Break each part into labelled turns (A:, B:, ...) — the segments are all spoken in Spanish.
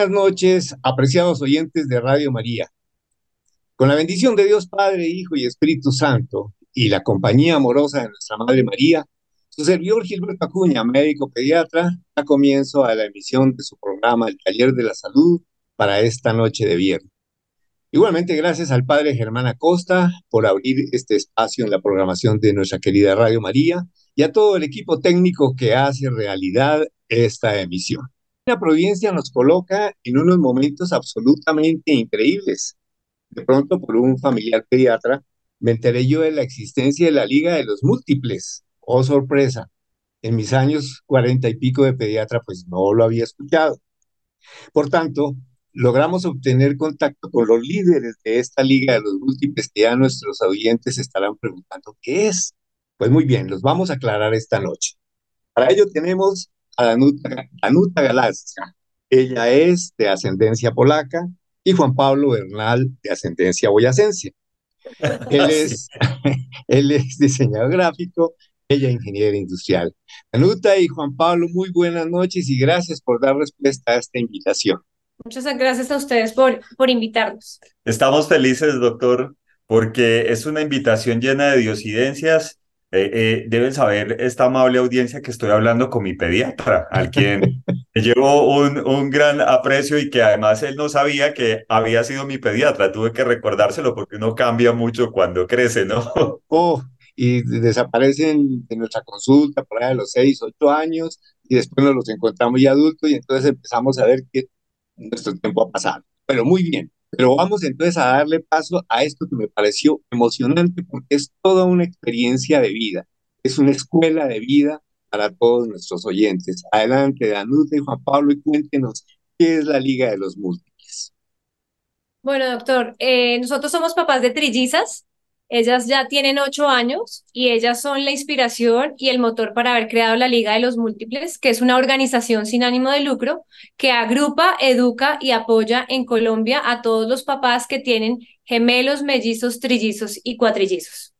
A: Buenas noches, apreciados oyentes de Radio María. Con la bendición de Dios Padre, Hijo y Espíritu Santo y la compañía amorosa de nuestra Madre María, su servidor Gilberto Acuña, médico pediatra, da comienzo a la emisión de su programa El Taller de la Salud para esta noche de viernes. Igualmente, gracias al Padre Germán Acosta por abrir este espacio en la programación de nuestra querida Radio María y a todo el equipo técnico que hace realidad esta emisión. Providencia nos coloca en unos momentos absolutamente increíbles. De pronto, por un familiar pediatra, me enteré yo de la existencia de la Liga de los Múltiples. Oh, sorpresa. En mis años cuarenta y pico de pediatra, pues no lo había escuchado. Por tanto, logramos obtener contacto con los líderes de esta Liga de los Múltiples que ya nuestros oyentes estarán preguntando qué es. Pues muy bien, los vamos a aclarar esta noche. Para ello tenemos a Danuta, Danuta Ella es de ascendencia polaca y Juan Pablo Bernal de ascendencia boyacense. Él es, él es diseñador gráfico, ella ingeniera industrial. Danuta y Juan Pablo, muy buenas noches y gracias por dar respuesta a esta invitación.
B: Muchas gracias a ustedes por, por invitarnos.
C: Estamos felices, doctor, porque es una invitación llena de diosidencias eh, eh, deben saber esta amable audiencia que estoy hablando con mi pediatra, al quien llevo un, un gran aprecio y que además él no sabía que había sido mi pediatra. Tuve que recordárselo porque uno cambia mucho cuando crece, ¿no?
A: Oh, y desaparecen en nuestra consulta por ahí de los seis, ocho años y después nos los encontramos ya adultos y entonces empezamos a ver que nuestro tiempo ha pasado. Pero muy bien. Pero vamos entonces a darle paso a esto que me pareció emocionante porque es toda una experiencia de vida, es una escuela de vida para todos nuestros oyentes. Adelante, Danuta y Juan Pablo, y cuéntenos qué es la Liga de los Múltiples.
B: Bueno, doctor, eh, nosotros somos papás de trillizas ellas ya tienen ocho años y ellas son la inspiración y el motor para haber creado la Liga de los Múltiples, que es una organización sin ánimo de lucro que agrupa, educa y apoya en Colombia a todos los papás que tienen gemelos, mellizos, trillizos y cuatrillizos.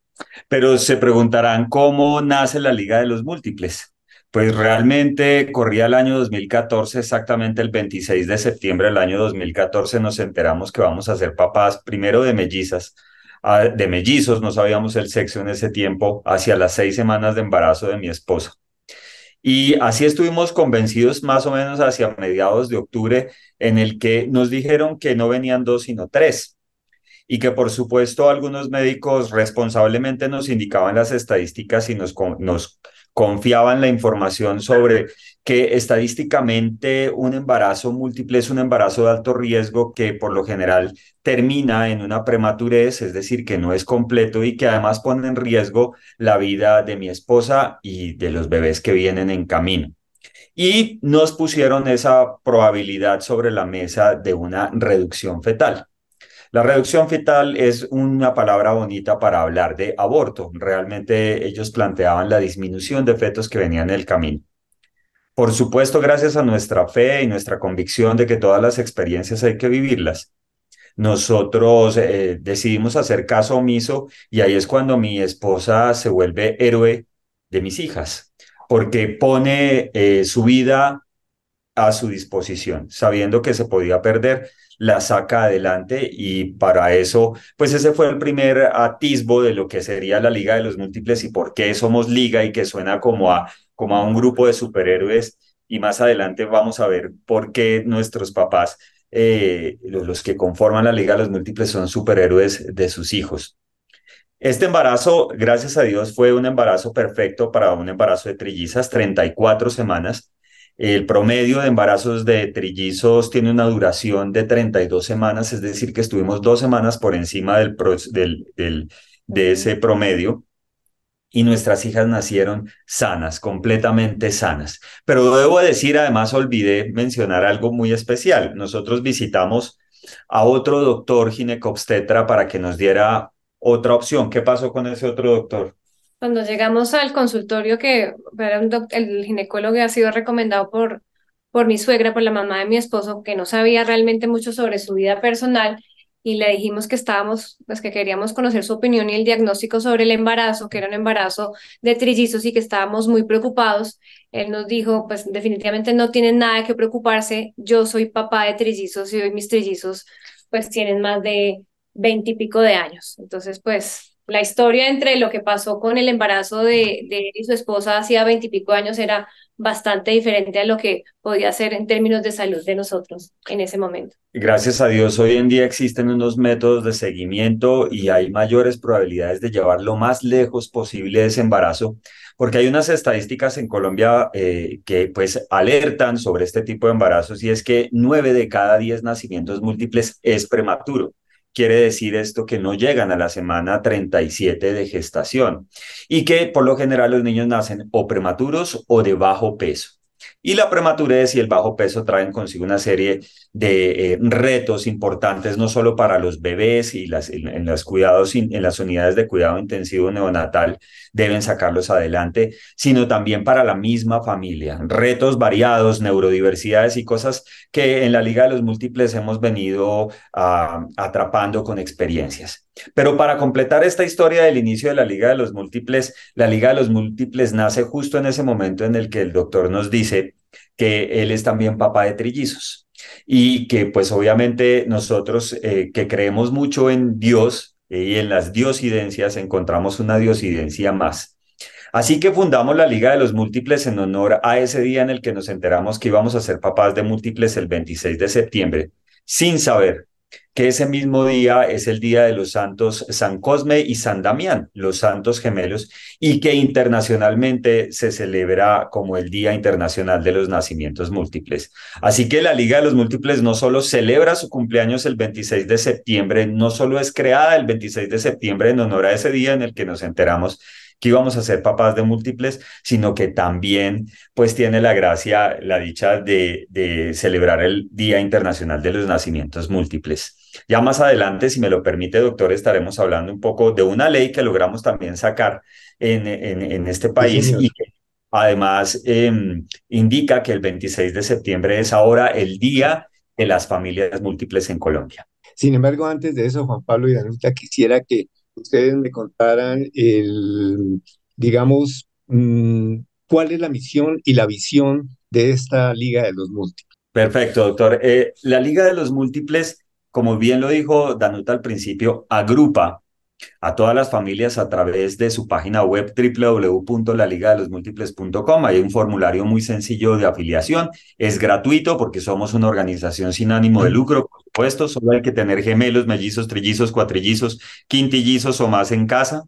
C: Pero se preguntarán cómo nace la Liga de los Múltiples. Pues realmente corría el año 2014, exactamente el 26 de septiembre del año 2014 nos enteramos que vamos a ser papás primero de mellizas, de mellizos, no sabíamos el sexo en ese tiempo, hacia las seis semanas de embarazo de mi esposa. Y así estuvimos convencidos más o menos hacia mediados de octubre, en el que nos dijeron que no venían dos, sino tres. Y que por supuesto algunos médicos responsablemente nos indicaban las estadísticas y nos, nos confiaban la información sobre que estadísticamente un embarazo múltiple es un embarazo de alto riesgo que por lo general termina en una prematurez, es decir, que no es completo y que además pone en riesgo la vida de mi esposa y de los bebés que vienen en camino. Y nos pusieron esa probabilidad sobre la mesa de una reducción fetal. La reducción fetal es una palabra bonita para hablar de aborto. Realmente ellos planteaban la disminución de fetos que venían en el camino. Por supuesto, gracias a nuestra fe y nuestra convicción de que todas las experiencias hay que vivirlas, nosotros eh, decidimos hacer caso omiso y ahí es cuando mi esposa se vuelve héroe de mis hijas, porque pone eh, su vida a su disposición, sabiendo que se podía perder, la saca adelante y para eso, pues ese fue el primer atisbo de lo que sería la Liga de los Múltiples y por qué somos liga y que suena como a como a un grupo de superhéroes y más adelante vamos a ver por qué nuestros papás, eh, los, que conforman la Liga de los Múltiples, son superhéroes de sus hijos. Este embarazo, gracias a Dios, fue un embarazo perfecto para un embarazo de trillizas, 34 semanas. El promedio de embarazos de trillizos tiene una duración de 32 semanas, es decir, que estuvimos dos semanas por encima de ese promedio y nuestras hijas nacieron sanas, completamente sanas. Pero debo decir, además olvidé mencionar algo muy especial. Nosotros visitamos a otro doctor ginecobstetra para que nos diera otra opción. ¿Qué pasó con ese otro doctor?
B: Cuando llegamos al consultorio que era un el ginecólogo ha sido recomendado por, por mi suegra, por la mamá de mi esposo, que no sabía realmente mucho sobre su vida personal, y le dijimos que estábamos, pues que queríamos conocer su opinión y el diagnóstico sobre el embarazo, que era un embarazo de trillizos y que estábamos muy preocupados. Él nos dijo, pues definitivamente no tienen nada que preocuparse, yo soy papá de trillizos y hoy mis trillizos pues tienen más de veinte y pico de años. Entonces, pues la historia entre lo que pasó con el embarazo de, él y su esposa hacía veintipico años era bastante diferente a lo que podía ser en términos de salud de nosotros en ese momento.
C: Gracias a Dios, hoy en día existen unos métodos de seguimiento y hay mayores probabilidades de llevar lo más lejos posible ese embarazo, porque hay unas estadísticas en Colombia eh, que pues alertan sobre este tipo de embarazos y es que nueve de cada diez nacimientos múltiples es prematuro. Quiere decir esto que no llegan a la semana 37 de gestación y que por lo general los niños nacen o prematuros o de bajo peso. Y la prematurez y el bajo peso traen consigo una serie de eh, retos importantes, no solo para los bebés y las, en, cuidados, en las unidades de cuidado intensivo neonatal, deben sacarlos adelante, sino también para la misma familia. Retos variados, neurodiversidades y cosas que en la Liga de los Múltiples hemos venido ah, atrapando con experiencias. Pero para completar esta historia del inicio de la Liga de los Múltiples, la Liga de los Múltiples nace justo en ese momento en el que el doctor nos dice que él es también papá de trillizos y que pues obviamente nosotros eh, que creemos mucho en Dios eh, y en las diosidencias encontramos una diosidencia más. Así que fundamos la Liga de los Múltiples en honor a ese día en el que nos enteramos que íbamos a ser papás de múltiples el 26 de septiembre, sin saber que ese mismo día es el día de los santos San Cosme y San Damián, los santos gemelos, y que internacionalmente se celebra como el Día Internacional de los Nacimientos Múltiples. Así que la Liga de los Múltiples no solo celebra su cumpleaños el 26 de septiembre, no solo es creada el 26 de septiembre en honor a ese día en el que nos enteramos que íbamos a ser papás de múltiples, sino que también pues tiene la gracia, la dicha de, de celebrar el Día Internacional de los Nacimientos Múltiples. Ya más adelante, si me lo permite, doctor, estaremos hablando un poco de una ley que logramos también sacar en, en, este país y que además em, indica que el 26 de septiembre es ahora el Día de las Familias Múltiples en Colombia.
A: Sin embargo, antes de eso, Juan Pablo y Danuta, quisiera que ustedes me contaran el, digamos, mm, cuál es la misión y la visión de esta Liga de los Múltiples.
C: Perfecto, doctor. Eh, la Liga de los Múltiples, como bien lo dijo Danuta al principio, agrupa a todas las familias a través de su página web www.laligadelosmúltiples.com. Hay un formulario muy sencillo de afiliación. Es gratuito porque somos una organización sin ánimo de lucro. Por supuesto, solo hay que tener gemelos, mellizos, trillizos, cuatrillizos, quintillizos o más en casa.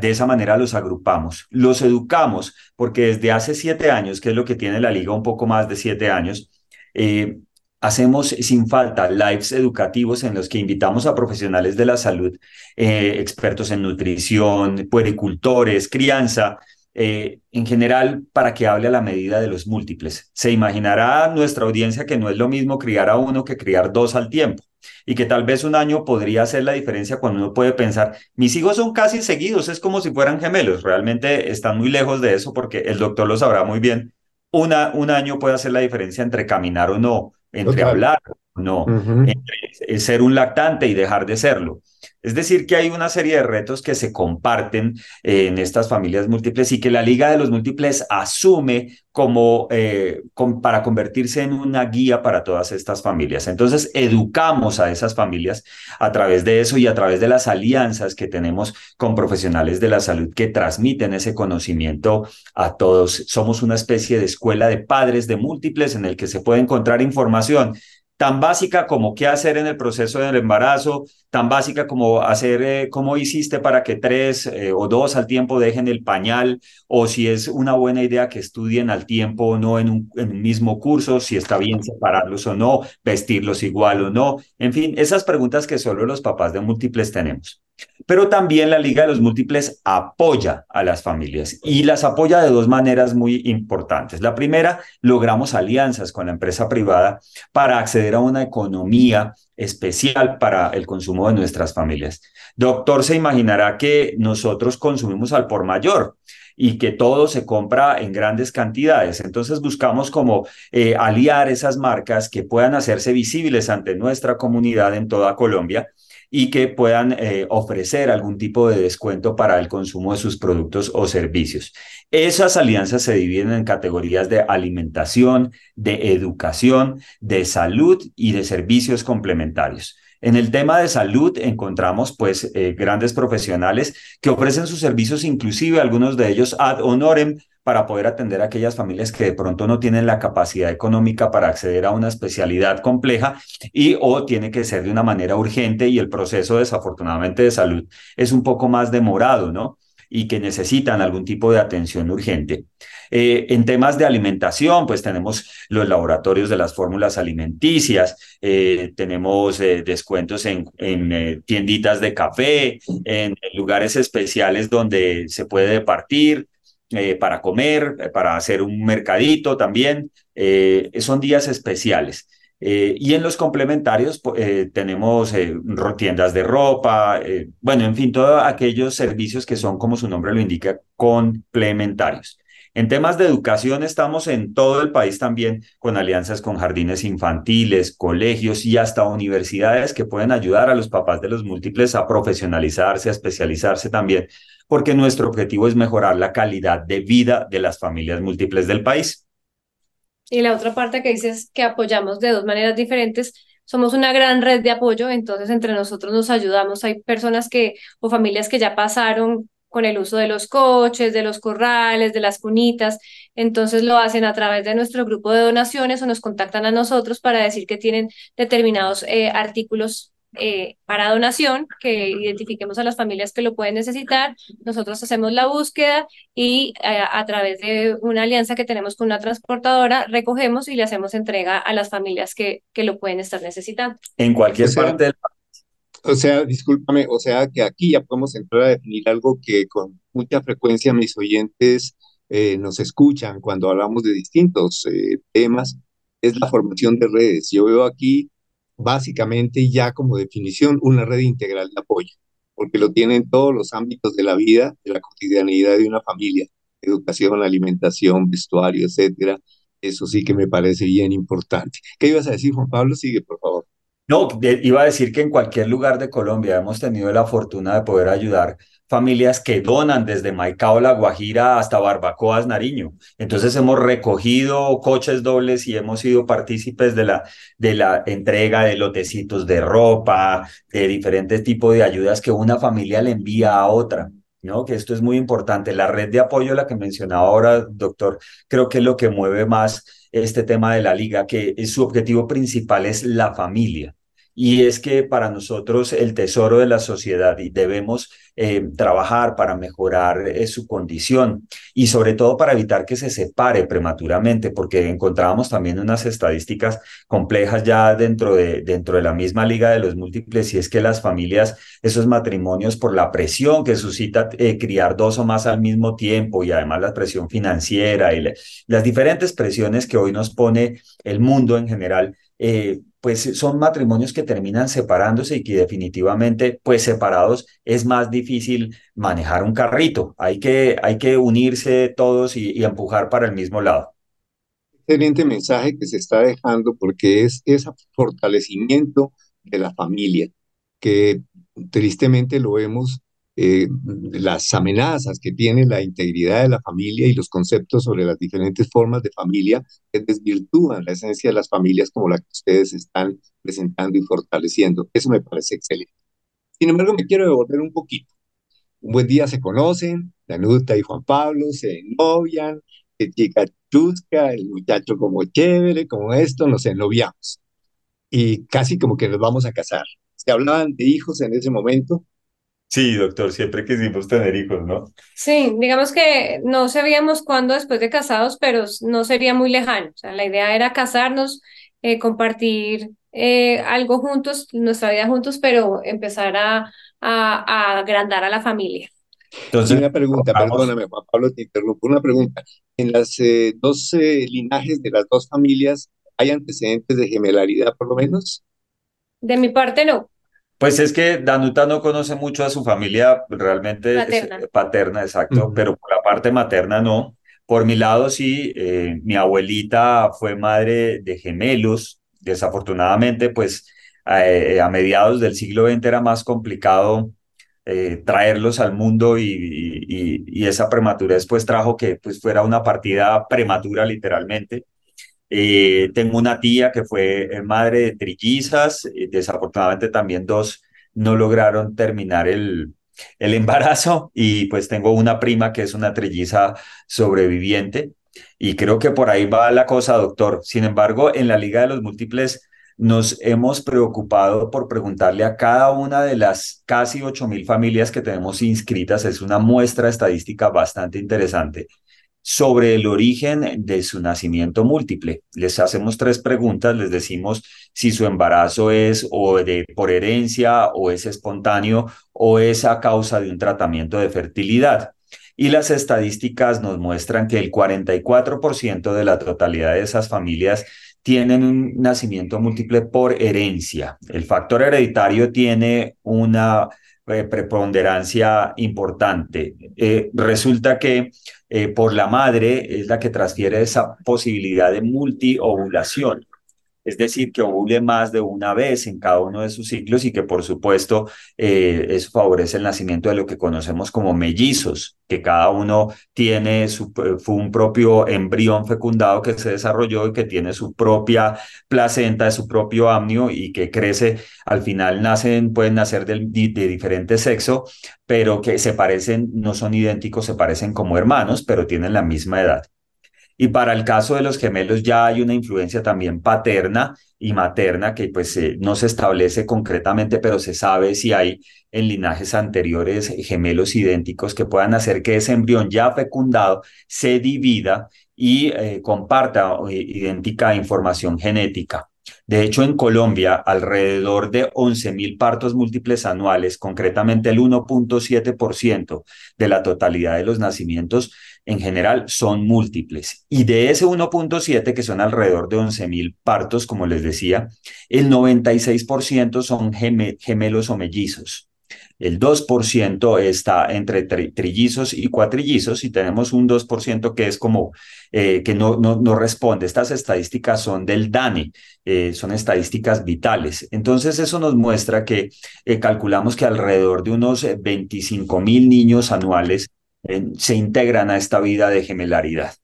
C: De esa manera los agrupamos, los educamos, porque desde hace siete años, que es lo que tiene la liga, un poco más de siete años, eh, Hacemos sin falta lives educativos en los que invitamos a profesionales de la salud, eh, expertos en nutrición, puericultores, crianza, eh, en general para que hable a la medida de los múltiples. Se imaginará nuestra audiencia que no es lo mismo criar a uno que criar dos al tiempo y que tal vez un año podría hacer la diferencia cuando uno puede pensar, mis hijos son casi seguidos, es como si fueran gemelos, realmente están muy lejos de eso porque el doctor lo sabrá muy bien. Un año puede hacer la diferencia entre caminar o no, entre hablar no, entre ser un lactante y dejar de serlo. Es decir, que hay una serie de retos que se comparten eh, en estas familias múltiples y que la Liga de los Múltiples asume como eh, para convertirse en una guía para todas estas familias. Entonces, educamos a esas familias a través de eso y a través de las alianzas que tenemos con profesionales de la salud que transmiten ese conocimiento a todos. Somos una especie de escuela de padres de múltiples en el que se puede encontrar información tan básica como qué hacer en el proceso del embarazo, tan básica como hacer eh, cómo hiciste para que tres eh, o dos al tiempo dejen el pañal, o si es una buena idea que estudien al tiempo o no en un, en un mismo curso, si está bien separarlos o no, vestirlos igual o no, en fin, esas preguntas que solo los papás de múltiples tenemos. Pero también la Liga de los Múltiples apoya a las familias y las apoya de dos maneras muy importantes. La primera, logramos alianzas con la empresa privada para acceder a una economía especial para el consumo de nuestras familias. Doctor, se imaginará que nosotros consumimos al por mayor y que todo se compra en grandes cantidades. Entonces buscamos como eh, aliar esas marcas que puedan hacerse visibles ante nuestra comunidad en toda Colombia y que puedan eh, ofrecer algún tipo de descuento para el consumo de sus productos o servicios. Esas alianzas se dividen en categorías de alimentación, de educación, de salud y de servicios complementarios. En el tema de salud encontramos pues eh, grandes profesionales que ofrecen sus servicios, inclusive algunos de ellos ad honorem, para poder atender a aquellas familias que de pronto no tienen la capacidad económica para acceder a una especialidad compleja y o tiene que ser de una manera urgente y el proceso desafortunadamente de salud es un poco más demorado, ¿no? y que necesitan algún tipo de atención urgente. Eh, en temas de alimentación, pues tenemos los laboratorios de las fórmulas alimenticias, eh, tenemos eh, descuentos en, en tienditas de café, en lugares especiales donde se puede partir, para comer, para hacer un mercadito también. son días especiales. y en los complementarios tenemos tiendas de ropa, bueno, en fin, todos aquellos servicios que son, como su nombre lo indica, complementarios. En temas de educación estamos en todo el país también con alianzas con jardines infantiles, colegios y hasta universidades que pueden ayudar a los papás de los múltiples a profesionalizarse, a especializarse también, porque nuestro objetivo es mejorar la calidad de vida de las familias múltiples del país.
B: Y la otra parte que dices que apoyamos de dos maneras diferentes somos una gran red de apoyo, entonces entre nosotros nos ayudamos. Hay personas que o familias que ya pasaron con el uso de los coches, de los corrales, de las cunitas. Entonces lo hacen a través de nuestro grupo de donaciones o nos contactan a nosotros para decir que tienen determinados eh, artículos eh, para donación, que identifiquemos a las familias que lo pueden necesitar. Nosotros hacemos la búsqueda y eh, a través de una alianza que tenemos con una transportadora, recogemos y le hacemos entrega a las familias que, que lo pueden estar necesitando.
C: En cualquier parte del
A: o sea, discúlpame, o sea que aquí ya podemos entrar a definir algo que con mucha frecuencia mis oyentes eh, nos escuchan cuando hablamos de distintos eh, temas, es la formación de redes. Yo veo aquí básicamente ya como definición una red integral de apoyo, porque lo tienen todos los ámbitos de la vida, de la cotidianidad de una familia, educación, alimentación, vestuario, etcétera. Eso sí que me parece bien importante. ¿Qué ibas a decir, Juan Pablo? Sigue, por favor.
C: No, iba a decir que en cualquier lugar de Colombia hemos tenido la fortuna de poder ayudar familias que donan desde Maicao, La Guajira hasta Barbacoas, Nariño. Entonces hemos recogido coches dobles y hemos sido partícipes de la, de la entrega de lotecitos de ropa, de diferentes tipos de ayudas que una familia le envía a otra. ¿no? Que esto es muy importante. La red de apoyo, la que mencionaba ahora, doctor, creo que es lo que mueve más este tema de la liga, que su objetivo principal es la familia. Y es que para nosotros el tesoro de la sociedad y debemos eh, trabajar para mejorar eh, su condición y sobre todo para evitar que se separe prematuramente, porque encontrábamos también unas estadísticas complejas ya dentro de, dentro de la misma liga de los múltiples, y es que las familias, esos matrimonios por la presión que suscita eh, criar dos o más al mismo tiempo y además la presión financiera y las diferentes presiones que hoy nos pone el mundo en general, eh, pues son matrimonios que terminan separándose y que definitivamente, pues separados, es más difícil manejar un carrito. Hay que, hay que unirse todos y, empujar para el mismo lado.
A: Excelente mensaje que se está dejando porque es ese fortalecimiento de la familia, que tristemente lo vemos eh, las amenazas que tiene la integridad de la familia y los conceptos sobre las diferentes formas de familia que desvirtúan la esencia de las familias como la que ustedes están presentando y fortaleciendo. Eso me parece excelente. Sin embargo, me quiero devolver un poquito. Un buen día se conocen, Danuta y Juan Pablo se novian, que chica chusca, el muchacho como chévere, como esto, nos ennoviamos. Y casi como que nos vamos a casar. Se hablaban de hijos en ese momento,
C: Sí, doctor, siempre quisimos tener hijos, ¿no?
B: Sí, digamos que no sabíamos cuándo después de casados, pero no sería muy lejano. O sea, la idea era casarnos, eh, compartir eh, algo juntos, nuestra vida juntos, pero empezar a, a, agrandar a la familia.
A: Entonces, una pregunta, perdóname, Juan Pablo, te interrumpo. Una pregunta. En las eh, dos linajes de las dos familias, ¿hay antecedentes de gemelaridad por lo menos?
B: De mi parte, no.
C: Pues es que Danuta no conoce mucho a su familia realmente
B: Paterna.
C: paterna, exacto, pero por la parte materna no. Por mi lado sí, eh, mi abuelita fue madre de gemelos. Desafortunadamente, pues eh, a mediados del siglo XX era más complicado eh, traerlos al mundo y, y, y, esa prematurez pues trajo que pues fuera una partida prematura literalmente. Eh, tengo una tía que fue eh, madre de trillizas, eh, desafortunadamente también dos no lograron terminar el, el embarazo y pues tengo una prima que es una trilliza sobreviviente y creo que por ahí va la cosa, doctor. Sin embargo, en la Liga de los Múltiples nos hemos preocupado por preguntarle a cada una de las casi 8.000 familias que tenemos inscritas, es una muestra estadística bastante interesante sobre el origen de su nacimiento múltiple. Les hacemos tres preguntas, les decimos si su embarazo es o de por herencia o es espontáneo o es a causa de un tratamiento de fertilidad. Y las estadísticas nos muestran que el 44% de la totalidad de esas familias tienen un nacimiento múltiple por herencia. El factor hereditario tiene una eh, preponderancia importante. Eh, resulta que eh, por la madre es la que transfiere esa posibilidad de multiovulación es decir, que ovule más de una vez en cada uno de sus ciclos y que por supuesto eh, eso favorece el nacimiento de lo que conocemos como mellizos, que cada uno tiene su, fue un propio embrión fecundado que se desarrolló y que tiene su propia placenta, su propio amnio y que crece, al final nacen, pueden nacer de, de diferente sexo, pero que se parecen, no son idénticos, se parecen como hermanos, pero tienen la misma edad. Y para el caso de los gemelos ya hay una influencia también paterna y materna que pues eh, no se establece concretamente, pero se sabe si hay en linajes anteriores gemelos idénticos que puedan hacer que ese embrión ya fecundado se divida y eh, comparta eh, idéntica información genética. De hecho, en Colombia, alrededor de 11.000 partos múltiples anuales, concretamente el 1.7% de la totalidad de los nacimientos, en general son múltiples. Y de ese 1.7, que son alrededor de 11.000 partos, como les decía, el 96% son gemelos o mellizos. El 2% está entre trillizos y cuatrillizos y tenemos un 2% que es como eh, que no, no, responde. Estas estadísticas son del DANE, eh, son estadísticas vitales. Entonces eso nos muestra que eh, calculamos que alrededor de unos 25 mil niños anuales se integran a esta vida de gemelaridad.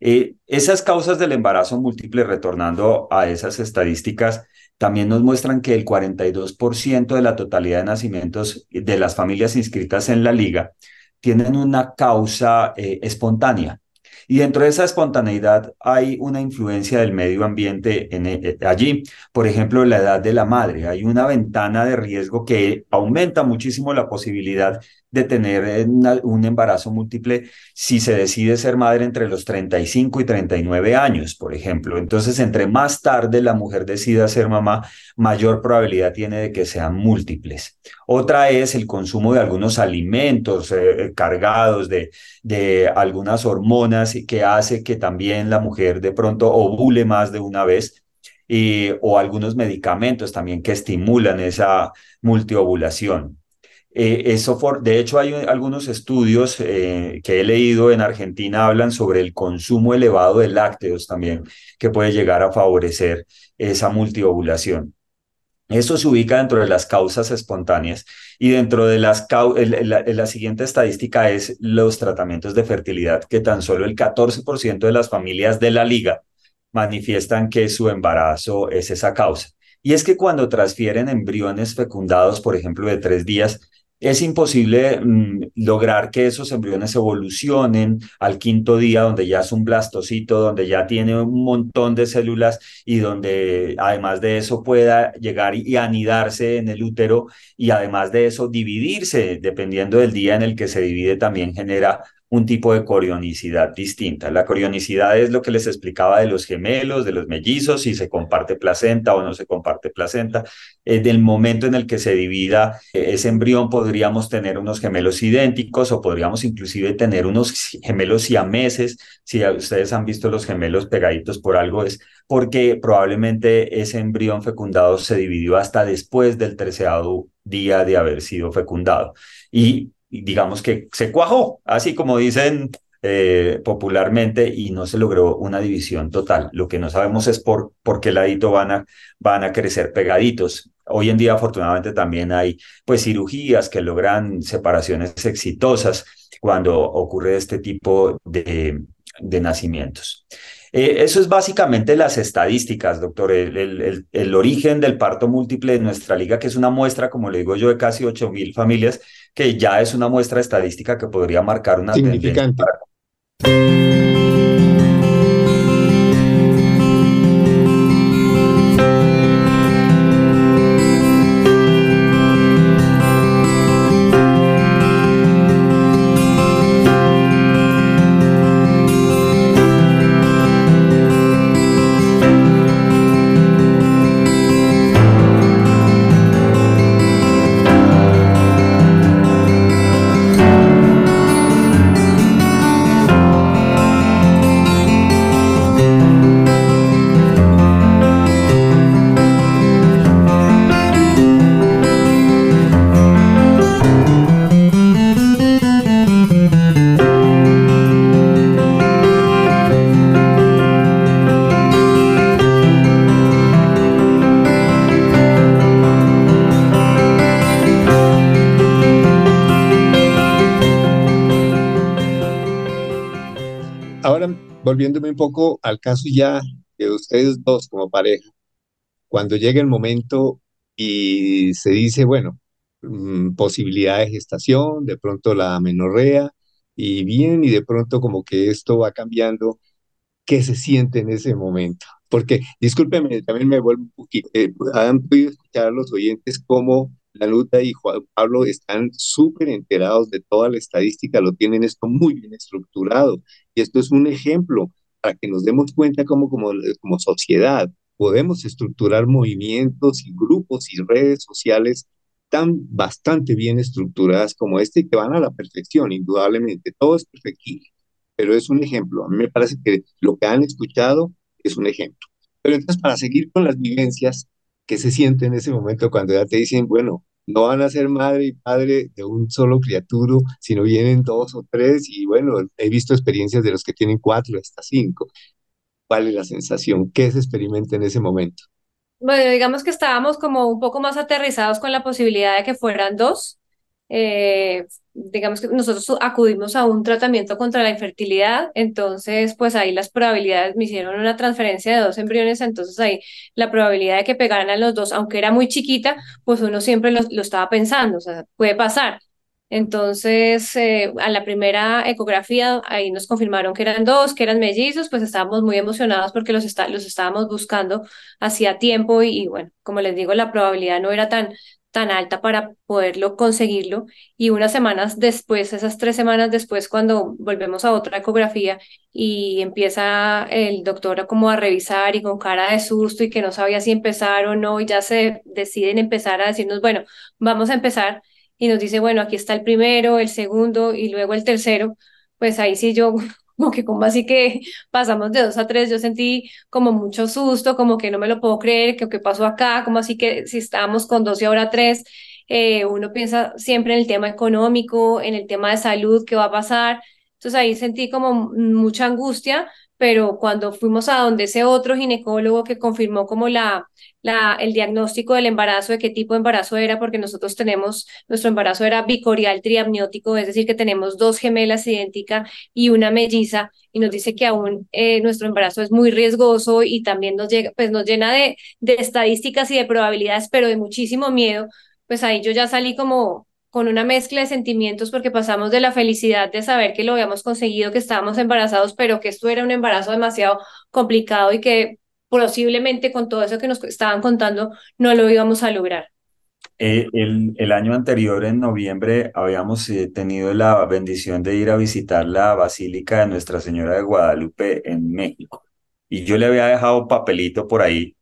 C: Eh, esas causas del embarazo múltiple, retornando a esas estadísticas, también nos muestran que el 42% de la totalidad de nacimientos de las familias inscritas en la liga tienen una causa eh, espontánea. Y dentro de esa espontaneidad hay una influencia del medio ambiente en, eh, allí. Por ejemplo, la edad de la madre. Hay una ventana de riesgo que aumenta muchísimo la posibilidad de tener eh, un embarazo múltiple si se decide ser madre entre los 35 y 39 años, por ejemplo. Entonces, entre más tarde la mujer decida ser mamá, mayor probabilidad tiene de que sean múltiples. Otra es el consumo de algunos alimentos eh, cargados de, de algunas hormonas que hace que también la mujer de pronto ovule más de una vez. o algunos medicamentos también que estimulan esa multiovulación. Eh, eso de hecho, hay algunos estudios eh, que he leído en Argentina hablan sobre el consumo elevado de lácteos también, que puede llegar a favorecer esa multiovulación. Eso se ubica dentro de las causas espontáneas y dentro de las la, la, siguiente estadística es los tratamientos de fertilidad, que tan solo el 14% de las familias de la liga manifiestan que su embarazo es esa causa. Y es que cuando transfieren embriones fecundados, por ejemplo, de tres días, es imposible mm, lograr que esos embriones evolucionen al quinto día, donde ya es un blastocito, donde ya tiene un montón de células y donde además de eso pueda llegar y anidarse en el útero y además de eso dividirse, dependiendo del día en el que se divide, también genera un tipo de corionicidad distinta. La corionicidad es lo que les explicaba de los gemelos, de los mellizos, si se comparte placenta o no se comparte placenta. En del momento en el que se divida eh, ese embrión podríamos tener unos gemelos idénticos o podríamos inclusive tener unos gemelos siameses. Si ustedes han visto los gemelos pegaditos por algo es porque probablemente ese embrión fecundado se dividió hasta después del terceado día de haber sido fecundado. Y digamos que se cuajó, así como dicen eh, popularmente, y no se logró una división total. Lo que no sabemos es por, por qué ladito van a, van a crecer pegaditos. Hoy en día, afortunadamente, también hay pues cirugías que logran separaciones exitosas cuando ocurre este tipo de, de nacimientos. Eh, eso es básicamente las estadísticas, doctor, el, el, el, origen del parto múltiple de nuestra liga, que es una muestra, como le digo yo, de casi 8 mil familias, que ya es una muestra estadística que podría marcar una
A: Significante. Volviéndome un poco al caso ya de ustedes dos como pareja, cuando llega el momento y se dice, bueno, mm, posibilidad de gestación, de pronto la menorrea, y bien, y de pronto como que esto va cambiando, ¿qué se siente en ese momento? Porque, discúlpeme, también me vuelvo un poquito, eh, han podido escuchar a los oyentes cómo la Luta y Juan Pablo están súper enterados de toda la estadística, lo tienen esto muy bien estructurado. Y esto es un ejemplo para que nos demos cuenta cómo como, sociedad podemos estructurar movimientos y grupos y redes sociales tan bastante bien estructuradas como este que van a la perfección, indudablemente. Todo es perfectible, pero es un ejemplo. A mí me parece que lo que han escuchado es un ejemplo. Pero entonces, para seguir con las vivencias, que se siente en ese momento cuando ya te dicen, bueno, no van a ser madre y padre de un solo criatura, sino vienen dos o tres y bueno, he visto experiencias de los que tienen cuatro hasta cinco. ¿Cuál es la sensación? ¿Qué se experimenta en ese momento?
B: Bueno, digamos que estábamos como un poco más aterrizados con la posibilidad de que fueran dos. Eh, digamos que nosotros acudimos a un tratamiento contra la infertilidad, entonces pues ahí las probabilidades, me hicieron una transferencia de dos embriones, entonces ahí la probabilidad de que pegaran a los dos, aunque era muy chiquita, pues uno siempre lo, lo estaba pensando, o sea, puede pasar. Entonces, eh, a la primera ecografía, ahí nos confirmaron que eran dos, que eran mellizos, pues estábamos muy emocionados porque los, está, los estábamos buscando hacía tiempo y, y, bueno, como les digo, la probabilidad no era tan, tan alta para poderlo conseguirlo. Y unas semanas después, esas tres semanas después, cuando volvemos a otra ecografía y empieza el doctor como a revisar y con cara de susto y que no sabía si empezar o no, y ya se deciden empezar a decirnos, bueno, vamos a empezar. Y nos dice, bueno, aquí está el primero, el segundo y luego el tercero. Pues ahí sí yo como que como así que pasamos de dos a tres, yo sentí como mucho susto, como que no me lo puedo creer, que qué pasó acá, como así que si estábamos con dos y ahora tres, eh, uno piensa siempre en el tema económico, en el tema de salud, qué va a pasar. Entonces ahí sentí como mucha angustia, pero cuando fuimos a donde ese otro ginecólogo que confirmó como la, la, el diagnóstico del embarazo, de qué tipo de embarazo era, porque nosotros tenemos, nuestro embarazo era bicorial triamniótico, es decir, que tenemos dos gemelas idénticas y una melliza, y nos dice que aún eh, nuestro embarazo es muy riesgoso y también nos, llega, pues nos llena de, de estadísticas y de probabilidades, pero de muchísimo miedo, pues ahí yo ya salí como con una mezcla de sentimientos porque pasamos de la felicidad de saber que lo habíamos conseguido, que estábamos embarazados, pero que esto era un embarazo demasiado complicado y que posiblemente con todo eso que nos estaban contando no lo íbamos a lograr.
C: Eh, el, el año anterior, en noviembre, habíamos eh, tenido la bendición de ir a visitar la Basílica de Nuestra Señora de Guadalupe en México. Y yo le había dejado papelito por ahí.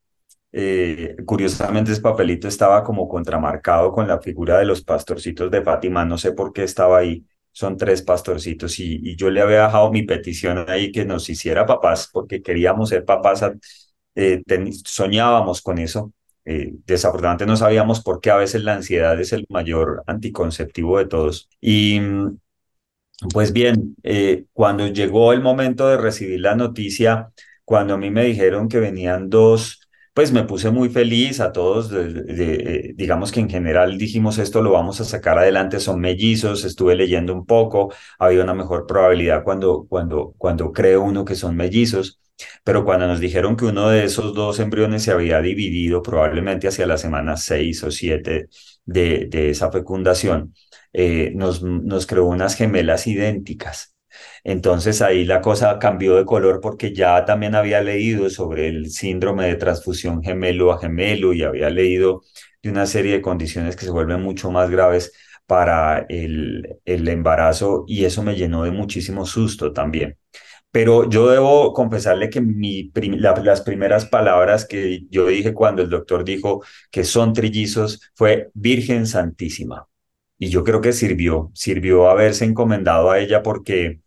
C: Eh, curiosamente, ese papelito estaba como contramarcado con la figura de los pastorcitos de Fátima. No sé por qué estaba ahí. Son tres pastorcitos y, yo le había dejado mi petición ahí que nos hiciera papás porque queríamos ser papás. soñábamos con eso eh, desafortunadamente no sabíamos por qué a veces la ansiedad es el mayor anticonceptivo de todos. Y pues bien, eh, cuando llegó el momento de recibir la noticia, cuando a mí me dijeron que venían dos, pues me puse muy feliz a todos, de, digamos que en general dijimos esto lo vamos a sacar adelante, son mellizos, estuve leyendo un poco, había una mejor probabilidad cuando, cuando, cuando cree uno que son mellizos. Pero cuando nos dijeron que uno de esos dos embriones se había dividido probablemente hacia la semana 6 o 7 de, de esa fecundación, eh, nos, nos creó unas gemelas idénticas. Entonces ahí la cosa cambió de color porque ya también había leído sobre el síndrome de transfusión gemelo a gemelo y había leído de una serie de condiciones que se vuelven mucho más graves para el, el embarazo y eso me llenó de muchísimo susto también. Pero yo debo confesarle que las primeras palabras que yo dije cuando el doctor dijo que son trillizos fue Virgen Santísima. Y yo creo que sirvió, sirvió haberse encomendado a ella porque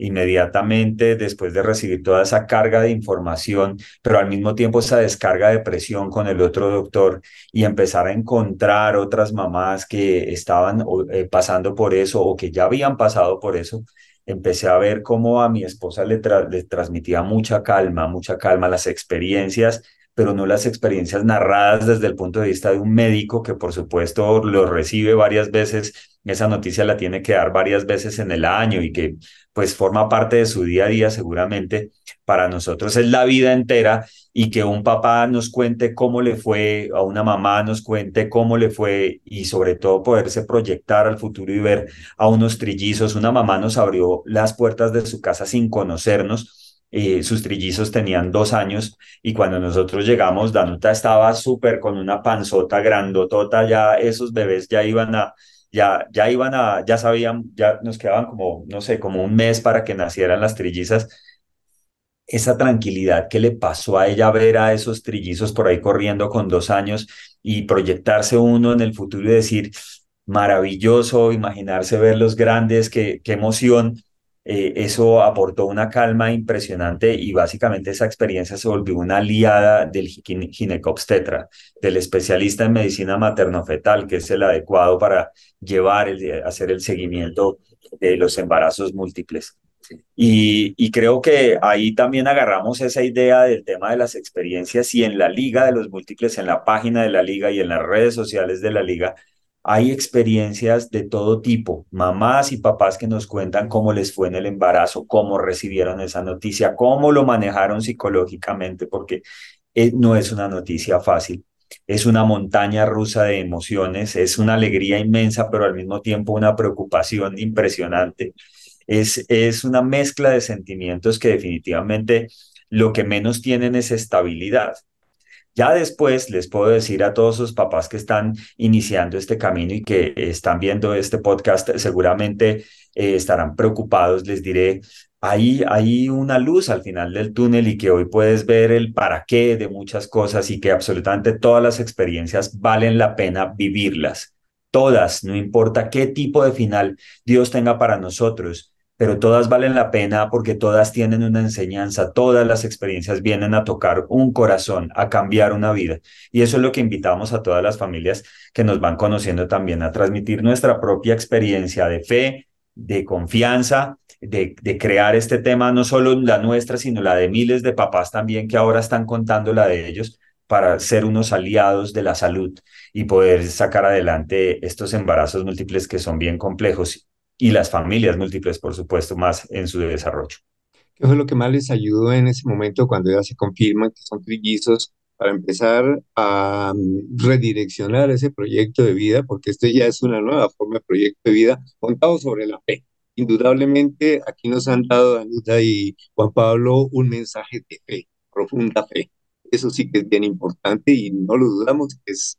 C: inmediatamente después de recibir toda esa carga de información, pero al mismo tiempo esa descarga de presión con el otro doctor y empezar a encontrar otras mamás que estaban eh, pasando por eso o que ya habían pasado por eso, empecé a ver cómo a mi esposa le, le transmitía mucha calma, mucha calma las experiencias, pero no las experiencias narradas desde el punto de vista de un médico que por supuesto lo recibe varias veces, esa noticia la tiene que dar varias veces en el año y que pues forma parte de su día a día seguramente. Para nosotros es la vida entera y que un papá nos cuente cómo le fue, a una mamá nos cuente cómo le fue y sobre todo poderse proyectar al futuro y ver a unos trillizos. Una mamá nos abrió las puertas de su casa sin conocernos. Eh, sus trillizos tenían dos años y cuando nosotros llegamos, Danuta estaba súper con una panzota grandotota, ya esos bebés ya iban a, ya, ya iban a, ya sabían, ya nos quedaban como, no sé, como un mes para que nacieran las trillizas esa tranquilidad que le pasó a ella ver a esos trillizos por ahí corriendo con dos años y proyectarse uno en el futuro y decir, maravilloso, imaginarse verlos grandes, qué, qué emoción. Eh, eso aportó una calma impresionante y básicamente esa experiencia se volvió una aliada del ginecobstetra, del especialista en medicina materno-fetal, que es el adecuado para llevar, el, hacer el seguimiento de los embarazos múltiples. Y, creo que ahí también agarramos esa idea del tema de las experiencias y en la liga de los múltiples, en la página de la liga y en las redes sociales de la liga, hay experiencias de todo tipo, mamás y papás que nos cuentan cómo les fue en el embarazo, cómo recibieron esa noticia, cómo lo manejaron psicológicamente, porque eh, no es una noticia fácil. Es una montaña rusa de emociones, es una alegría inmensa, pero al mismo tiempo una preocupación impresionante es, una mezcla de sentimientos que definitivamente lo que menos tienen es estabilidad. Ya después les puedo decir a todos los papás que están iniciando este camino y que están viendo este podcast, seguramente eh, estarán preocupados. Les diré, hay, hay una luz al final del túnel y que hoy puedes ver el para qué de muchas cosas y que absolutamente todas las experiencias valen la pena vivirlas. Todas, no importa qué tipo de final Dios tenga para nosotros pero todas valen la pena porque todas tienen una enseñanza, todas las experiencias vienen a tocar un corazón, a cambiar una vida. Y eso es lo que invitamos a todas las familias que nos van conociendo también, a transmitir nuestra propia experiencia de fe, de confianza, de, crear este tema, no solo la nuestra, sino la de miles de papás también que ahora están contando la de ellos para ser unos aliados de la salud y poder sacar adelante estos embarazos múltiples que son bien complejos y las familias múltiples, por supuesto, más en su desarrollo.
A: ¿Qué fue lo que más les ayudó en ese momento cuando ya se confirma que son trillizos para empezar a mm, redireccionar ese proyecto de vida? Porque esto ya es una nueva forma de proyecto de vida montado sobre la fe. Indudablemente, aquí nos han dado, Anuta y Juan Pablo, un mensaje de fe, profunda fe. Eso sí que es bien importante y no lo dudamos, es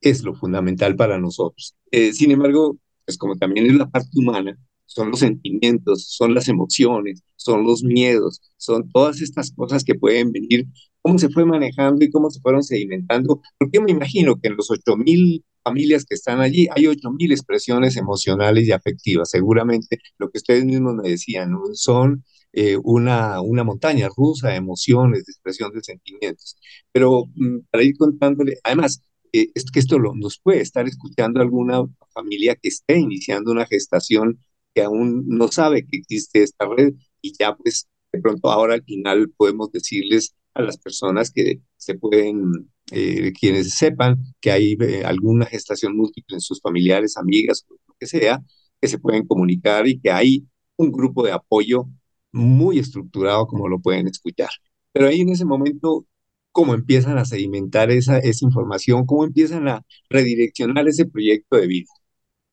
A: es lo fundamental para nosotros. Eh, sin embargo, pues como también es la parte humana, son los sentimientos, son las emociones, son los miedos, son todas estas cosas que pueden venir, cómo se fue manejando y cómo se fueron sedimentando, porque me imagino que en los 8.000 familias que están allí hay 8.000 expresiones emocionales y afectivas, seguramente lo que ustedes mismos me decían, son eh, una, una montaña rusa de emociones, de expresión de sentimientos. Pero mm, para ir contándole, además, eh, es que esto lo, nos puede estar escuchando alguna familia que esté iniciando una gestación que aún no sabe que existe esta red y ya pues de pronto ahora al final podemos decirles a las personas que se pueden, eh, quienes sepan que hay eh, alguna gestación múltiple en sus familiares, amigas, lo que sea, que se pueden comunicar y que hay un grupo de apoyo muy estructurado como lo pueden escuchar. Pero ahí en ese momento, ¿cómo empiezan a sedimentar esa, esa información? ¿Cómo empiezan a redireccionar ese proyecto de vida?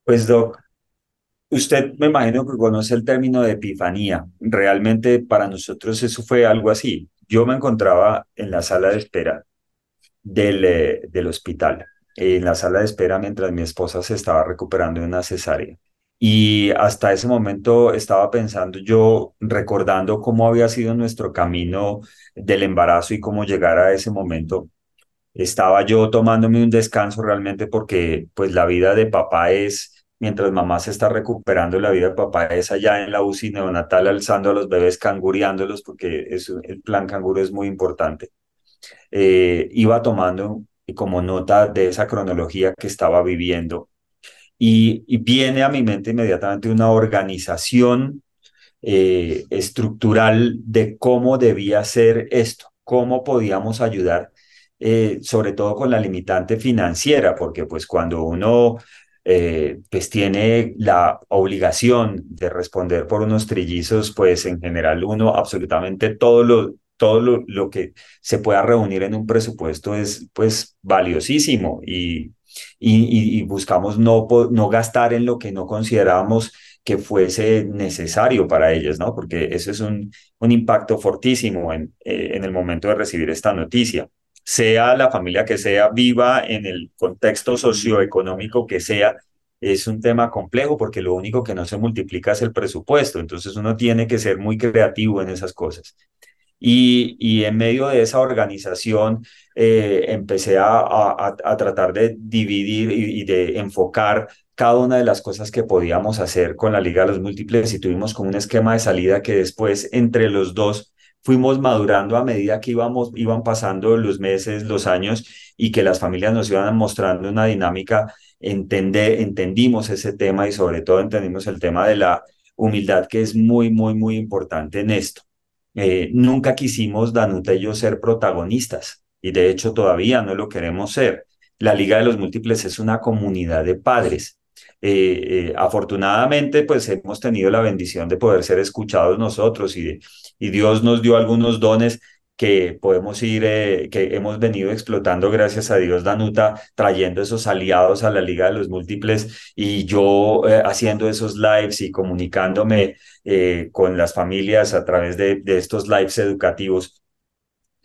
C: Pues, Doc, usted me imagino que conoce el término de epifanía. Realmente para nosotros eso fue algo así. Yo me encontraba en la sala de espera del, eh, del hospital, en la sala de espera mientras mi esposa se estaba recuperando de una cesárea. Y hasta ese momento estaba pensando yo, recordando cómo había sido nuestro camino del embarazo y cómo llegar a ese momento. Estaba yo tomándome un descanso realmente porque pues la vida de papá es, mientras mamá se está recuperando, la vida de papá es allá en la UCI neonatal alzando a los bebés, canguriándolos, porque es, el plan canguro es muy importante. Eh, iba tomando como nota de esa cronología que estaba viviendo y, viene a mi mente inmediatamente una organización eh, estructural de cómo debía ser esto, cómo podíamos ayudar, eh, sobre todo con la limitante financiera, porque pues cuando uno eh, pues tiene la obligación de responder por unos trillizos, pues en general uno absolutamente todo lo, todo lo, lo, que se pueda reunir en un presupuesto es pues valiosísimo y y, buscamos no, no gastar en lo que no considerábamos que fuese necesario para ellas, ¿no? Porque eso es un, un impacto fortísimo en, eh, en el momento de recibir esta noticia. Sea la familia que sea, viva en el contexto socioeconómico que sea, es un tema complejo porque lo único que no se multiplica es el presupuesto, entonces uno tiene que ser muy creativo en esas cosas. Y, en medio de esa organización eh, empecé a, tratar de dividir y, de enfocar cada una de las cosas que podíamos hacer con la Liga de los Múltiples y tuvimos como un esquema de salida que después entre los dos fuimos madurando a medida que íbamos, iban pasando los meses, los años y que las familias nos iban mostrando una dinámica, entendimos ese tema y sobre todo entendimos el tema de la humildad que es muy, muy, muy importante en esto. Eh, nunca quisimos, Danuta y yo, ser protagonistas y de hecho todavía no lo queremos ser. La Liga de los Múltiples es una comunidad de padres. Eh, eh, afortunadamente, pues hemos tenido la bendición de poder ser escuchados nosotros y, y Dios nos dio algunos dones que podemos ir, que hemos venido explotando, gracias a Dios, Danuta, trayendo esos aliados a la Liga de los Múltiples y yo haciendo esos lives y comunicándome eh, con las familias a través de, de estos lives educativos.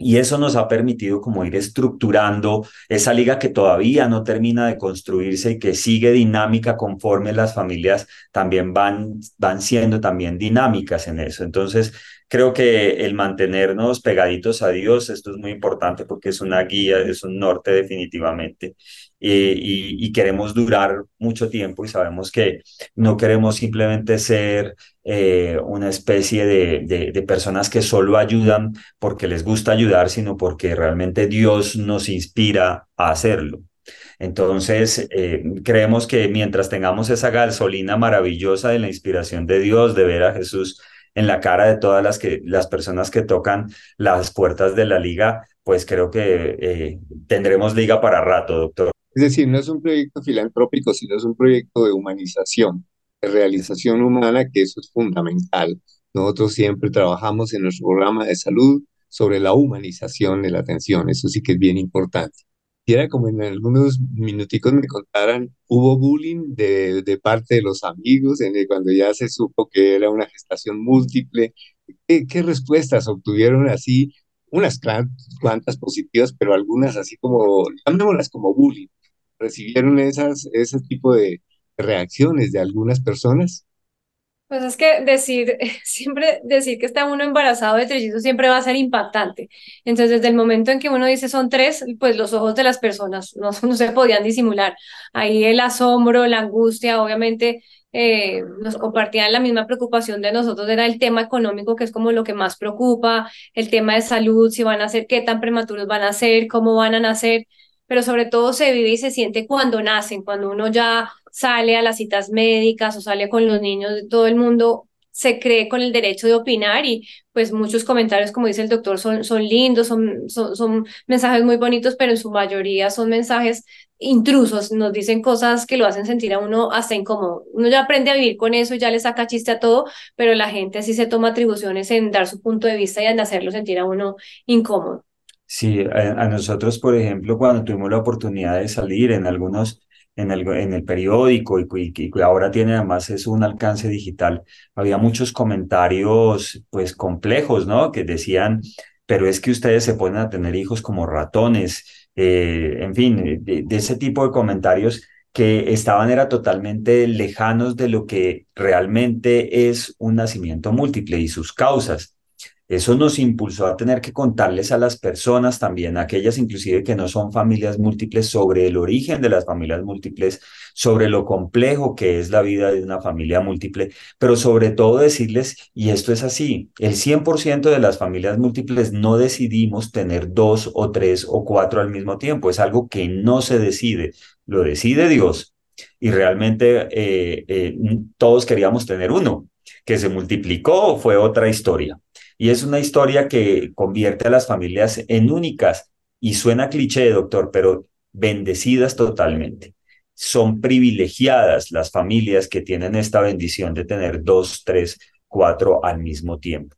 C: Y eso nos ha permitido como ir estructurando esa liga que todavía no termina de construirse y que sigue dinámica conforme las familias también van, van siendo también dinámicas en eso. Entonces, creo que el mantenernos pegaditos a Dios, esto es muy importante porque es una guía, es un norte definitivamente. y, queremos durar mucho tiempo y sabemos que no queremos simplemente ser eh, una especie de, de, personas que solo ayudan porque les gusta ayudar, sino porque realmente Dios nos inspira a hacerlo. Entonces, eh, creemos que mientras tengamos esa gasolina maravillosa de la inspiración de Dios, de ver a Jesús en la cara de todas las, que, las personas que tocan las puertas de la liga, pues creo que eh, tendremos liga para rato, doctor.
A: Es decir, no es un proyecto filantrópico, sino es un proyecto de humanización, realización humana, que eso es fundamental. Nosotros siempre trabajamos en nuestro programa de salud sobre la humanización de la atención, eso sí que es bien importante quisiera como en algunos minuticos me contaran, ¿hubo bullying de, de parte de los amigos en cuando ya se supo que era una gestación múltiple? ¿Qué, qué respuestas obtuvieron así? Unas cuantas positivas, pero algunas así como, llamémoslas como bullying. recibieron esas, ese tipo de reacciones de algunas personas?
B: Pues es que decir, siempre decir que está uno embarazado de trillizos siempre va a ser impactante. Entonces, desde el momento en que uno dice son tres, pues los ojos de las personas no, no se podían disimular. Ahí el asombro, la angustia, obviamente eh, nos compartían la misma preocupación de nosotros, era el tema económico, que es como lo que más preocupa, el tema de salud, si van a ser, qué tan prematuros van a ser, cómo van a nacer, pero sobre todo se vive y se siente cuando nacen, cuando uno ya sale a las citas médicas o sale con los niños, todo el mundo se cree con el derecho de opinar y pues muchos comentarios, como dice el doctor, son, son lindos, son, son, son mensajes muy bonitos, pero en su mayoría son mensajes intrusos, nos dicen cosas que lo hacen sentir a uno hasta incómodo. Uno ya aprende a vivir con eso, ya le saca chiste a todo, pero la gente sí se toma atribuciones en dar su punto de vista y en hacerlo sentir a uno incómodo.
C: Sí, a nosotros, por ejemplo, cuando tuvimos la oportunidad de salir en algunos en el, en el periódico y, ahora tiene además es un alcance digital. Había muchos comentarios pues complejos, ¿no? Que decían, pero es que ustedes se pueden a tener hijos como ratones, eh, en fin, de, de, ese tipo de comentarios que estaban era totalmente lejanos de lo que realmente es un nacimiento múltiple y sus causas. Eso nos impulsó a tener que contarles a las personas también, aquellas inclusive que no son familias múltiples, sobre el origen de las familias múltiples, sobre lo complejo que es la vida de una familia múltiple, pero sobre todo decirles, y esto es así, el 100% de las familias múltiples no decidimos tener dos o tres o cuatro al mismo tiempo, es algo que no se decide, lo decide Dios. Y realmente eh, eh, todos queríamos tener uno, que se multiplicó fue otra historia. Y es una historia que convierte a las familias en únicas. Y suena cliché, doctor, pero bendecidas totalmente. Son privilegiadas las familias que tienen esta bendición de tener dos, tres, cuatro al mismo tiempo.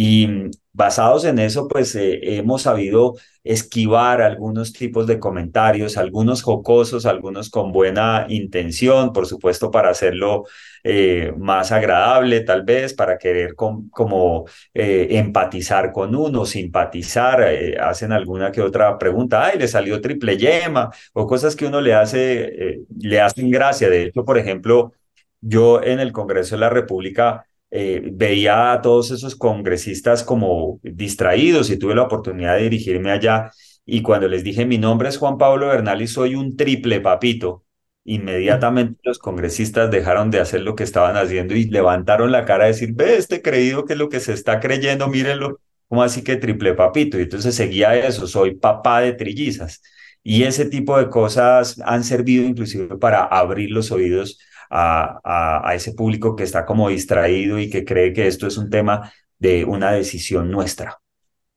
C: Y basados en eso, pues eh, hemos sabido esquivar algunos tipos de comentarios, algunos jocosos, algunos con buena intención, por supuesto, para hacerlo eh, más agradable, tal vez, para querer como eh, empatizar con uno, simpatizar, hacen alguna que otra pregunta, ay, le salió triple yema, o cosas que uno le hace, le hacen gracia. De hecho, por ejemplo, yo en el Congreso de la República eh, veía a todos esos congresistas como distraídos y tuve la oportunidad de dirigirme allá y cuando les dije mi nombre es Juan Pablo Bernal y soy un triple papito, inmediatamente los congresistas dejaron de hacer lo que estaban haciendo y levantaron la cara a decir, ve este creído que es lo que se está creyendo, mírenlo, como así que triple papito? Y entonces seguía eso, soy papá de trillizas. Y ese tipo de cosas han servido inclusive para abrir los oídos a, ese público que está como distraído y que cree que esto es un tema de una decisión nuestra.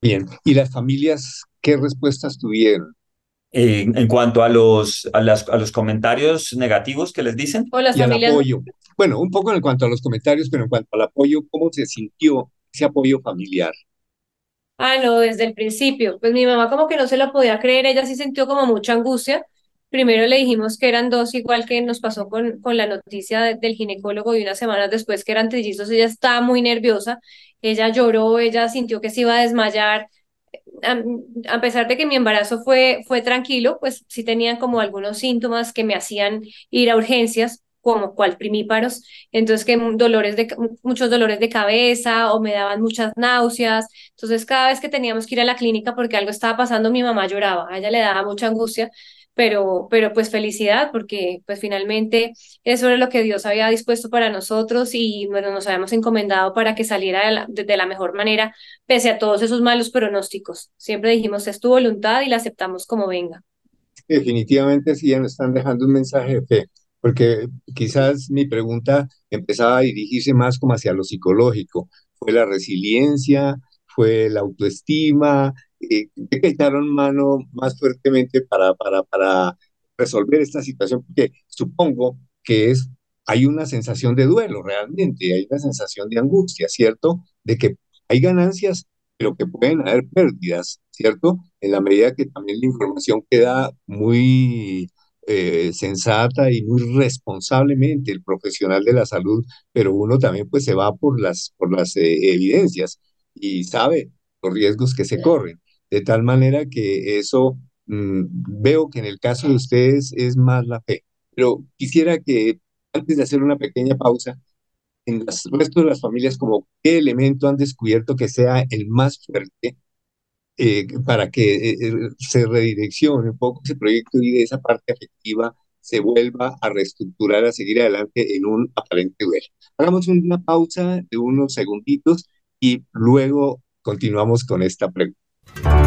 A: Bien, ¿y las familias qué respuestas tuvieron?
C: en cuanto a los, a, las, a los comentarios negativos que les dicen.
B: O las
A: y
B: familias.
A: apoyo. Bueno, un poco en cuanto a los comentarios, pero en cuanto al apoyo, ¿cómo se sintió ese apoyo familiar?
B: Ah, no, desde el principio. Pues mi mamá como que no se lo podía creer, ella sí sintió como mucha angustia, Primero le dijimos que eran dos, igual que nos pasó con, con la noticia del ginecólogo y unas semanas después que eran trillizos, ella estaba muy nerviosa, ella lloró, ella sintió que se iba a desmayar. A, pesar de que mi embarazo fue, fue tranquilo, pues sí tenían como algunos síntomas que me hacían ir a urgencias, como cual primíparos, entonces que dolores de, muchos dolores de cabeza o me daban muchas náuseas, entonces cada vez que teníamos que ir a la clínica porque algo estaba pasando, mi mamá lloraba, a ella le daba mucha angustia, pero, pero pues felicidad porque pues finalmente eso era lo que Dios había dispuesto para nosotros y bueno, nos habíamos encomendado para que saliera de la, mejor manera pese a todos esos malos pronósticos. Siempre dijimos es tu voluntad y la aceptamos como venga.
A: Definitivamente sí, ya nos están dejando un mensaje de fe, porque quizás mi pregunta empezaba a dirigirse más como hacia lo psicológico. Fue la resiliencia, fue la autoestima, eh, que echaron mano más fuertemente para, para, para resolver esta situación, porque supongo que es, hay una sensación de duelo realmente, hay una sensación de angustia, ¿cierto? De que hay ganancias, pero que pueden haber pérdidas, ¿cierto? En la medida que también la información queda muy eh, sensata y muy responsablemente el profesional de la salud, pero uno también pues se va por las, por las eh, evidencias y sabe los riesgos que se corren de tal manera que eso mm, veo que en el caso de ustedes es más la fe, pero quisiera que antes de hacer una pequeña pausa, en el resto de las familias, como qué elemento han descubierto que sea el más fuerte eh, para que eh, eh, se redireccione un poco ese proyecto y de esa parte afectiva se vuelva a reestructurar, a seguir adelante en un aparente duelo. Hagamos una pausa de unos segunditos y luego continuamos con esta pregunta.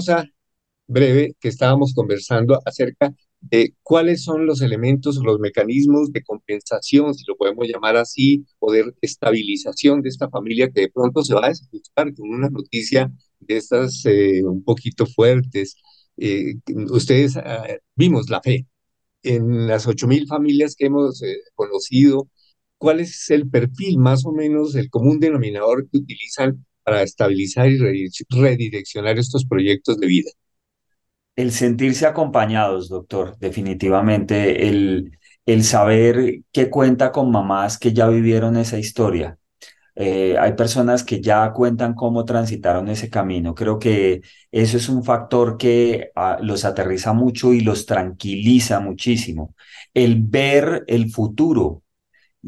A: Pausa breve que estábamos conversando acerca de cuáles son los elementos, los mecanismos de compensación, si lo podemos llamar así, o de estabilización de esta familia que de pronto se va a desajustar con una noticia de estas eh, un poquito fuertes. Eh, ustedes ah, vimos la fe en las 8.000 familias que hemos eh, conocido. ¿Cuál es el perfil más o menos, el común denominador que utilizan para estabilizar y redireccionar estos proyectos de vida?
C: El sentirse acompañados, doctor, definitivamente, el, el saber que cuenta con mamás que ya vivieron esa historia. Eh, hay personas que ya cuentan cómo transitaron ese camino. Creo que eso es un factor que ah, los aterriza mucho y los tranquiliza muchísimo. El ver el futuro,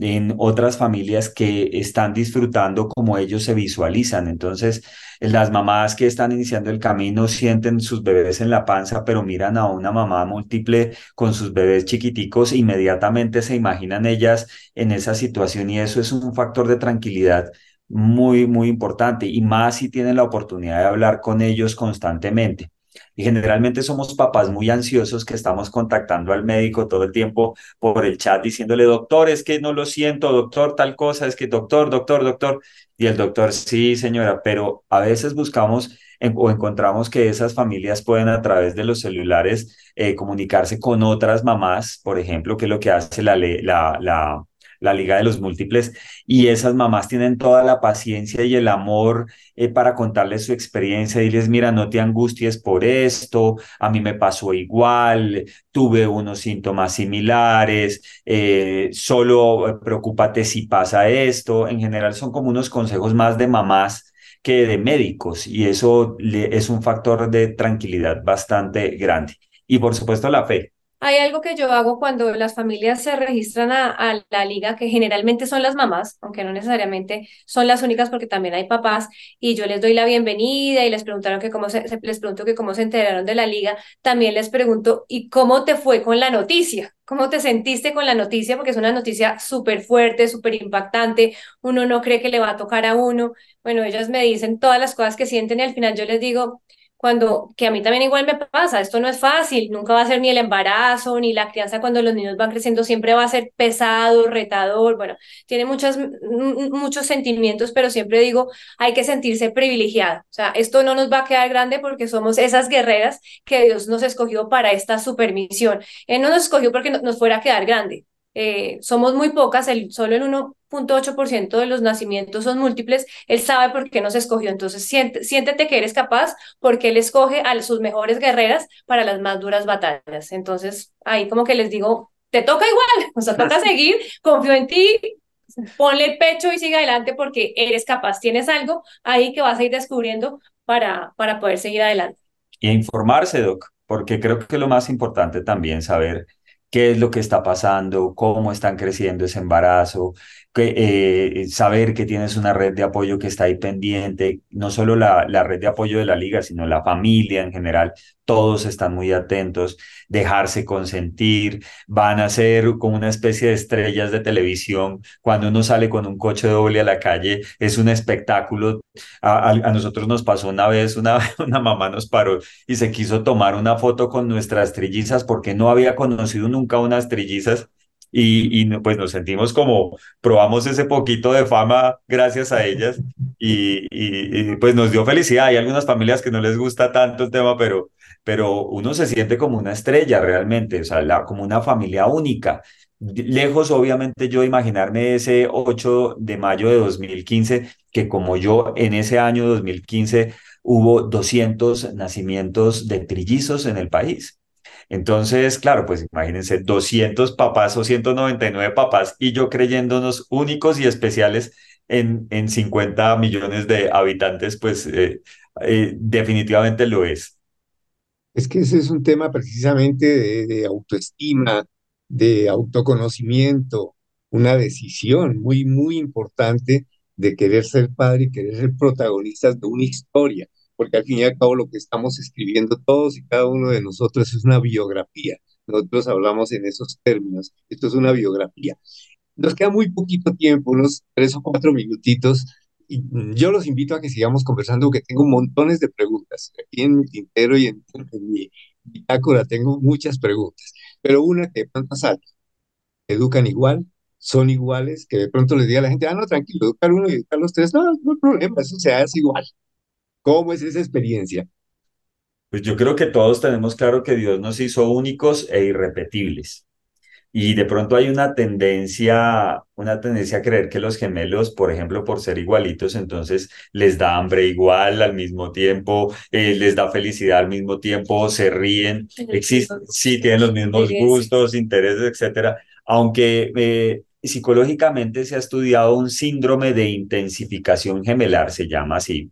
C: en otras familias que están disfrutando como ellos se visualizan. Entonces, las mamás que están iniciando el camino sienten sus bebés en la panza, pero miran a una mamá múltiple con sus bebés chiquiticos, inmediatamente se imaginan ellas en esa situación y eso es un factor de tranquilidad muy, muy importante y más si tienen la oportunidad de hablar con ellos constantemente. Y generalmente somos papás muy ansiosos que estamos contactando al médico todo el tiempo por el chat diciéndole, doctor, es que no lo siento, doctor, tal cosa, es que doctor, doctor, doctor. Y el doctor, sí, señora, pero a veces buscamos o encontramos que esas familias pueden a través de los celulares eh, comunicarse con otras mamás, por ejemplo, que es lo que hace la, la, la la Liga de los Múltiples, y esas mamás tienen toda la paciencia y el amor eh, para contarles su experiencia y les, mira, no te angusties por esto, a mí me pasó igual, tuve unos síntomas similares, eh, solo preocúpate si pasa esto, en general son como unos consejos más de mamás que de médicos y eso es un factor de tranquilidad bastante grande. Y por supuesto la fe,
B: hay algo que yo hago cuando las familias se registran a, la liga, que generalmente son las mamás, aunque no necesariamente son las únicas porque también hay papás, y yo les doy la bienvenida y les preguntaron que cómo se, les pregunto que cómo se enteraron de la liga, también les pregunto, ¿y cómo te fue con la noticia? ¿Cómo te sentiste con la noticia? Porque es una noticia súper fuerte, súper impactante, uno no cree que le va a tocar a uno. Bueno, ellas me dicen todas las cosas que sienten y al final yo les digo, cuando, que a mí también igual me pasa, esto no es fácil, nunca va a ser ni el embarazo, ni la crianza cuando los niños van creciendo, siempre va a ser pesado, retador, bueno, tiene muchas, muchos sentimientos, pero siempre digo, hay que sentirse privilegiado, o sea, esto no nos va a quedar grande porque somos esas guerreras que Dios nos escogió para esta supermisión. Él no nos escogió porque nos fuera a quedar grande, eh, somos muy pocas, el, solo el 1.8% de los nacimientos son múltiples, él sabe por qué nos escogió, entonces siéntete que eres capaz porque él escoge a sus mejores guerreras para las más duras batallas. Entonces, ahí como que les digo, te toca igual, o sea, toca seguir, confío en ti, ponle el pecho y sigue adelante porque eres capaz, tienes algo ahí que vas a ir descubriendo para, para poder seguir adelante.
C: Y informarse, Doc, porque creo que lo más importante también saber qué es lo que está pasando, cómo están creciendo ese embarazo, que, eh, saber que tienes una red de apoyo que está ahí pendiente, no solo la, la red de apoyo de la liga, sino la familia en general, todos están muy atentos, dejarse consentir, van a ser como una especie de estrellas de televisión. Cuando uno sale con un coche doble a la calle, es un espectáculo. A, a, nosotros nos pasó una vez, una, una mamá nos paró y se quiso tomar una foto con nuestras trillizas porque no había conocido nunca unas trillizas y, pues nos sentimos como probamos ese poquito de fama gracias a ellas y, pues nos dio felicidad. Hay algunas familias que no les gusta tanto el tema, pero, pero uno se siente como una estrella realmente, o sea, como una familia única. Lejos, obviamente, yo imaginarme ese 8 de mayo de 2015, que como yo en ese año 2015 hubo 200 nacimientos de trillizos en el país. Entonces, claro, pues imagínense 200 papás o 199 papás y yo creyéndonos únicos y especiales en, en 50 millones de habitantes, pues eh, eh, definitivamente lo es.
A: Es que ese es un tema precisamente de, de, autoestima, de autoconocimiento, una decisión muy, muy importante de querer ser padre y querer ser protagonistas de una historia porque al fin y al cabo lo que estamos escribiendo todos y cada uno de nosotros es una biografía. Nosotros hablamos en esos términos. Esto es una biografía. Nos queda muy poquito tiempo, unos tres o cuatro minutitos, y yo los invito a que sigamos conversando, porque tengo montones de preguntas. Aquí en mi tintero y en, en mi bitácora tengo muchas preguntas, pero una que de pronto sale. ¿Educan igual? ¿Son iguales? Que de pronto les diga a la gente, ah, no, tranquilo, educar uno y educar los tres, no, no hay problema, eso se hace igual. ¿Cómo es esa experiencia?
C: Pues yo creo que todos tenemos claro que Dios nos hizo únicos e irrepetibles. Y de pronto hay una tendencia, una tendencia a creer que los gemelos, por ejemplo, por ser igualitos, entonces les da hambre igual al mismo tiempo, eh, les da felicidad al mismo tiempo, se ríen, existen, sí, tienen los mismos gustos, intereses, etcétera. Aunque eh, psicológicamente se ha estudiado un síndrome de intensificación gemelar, se llama así,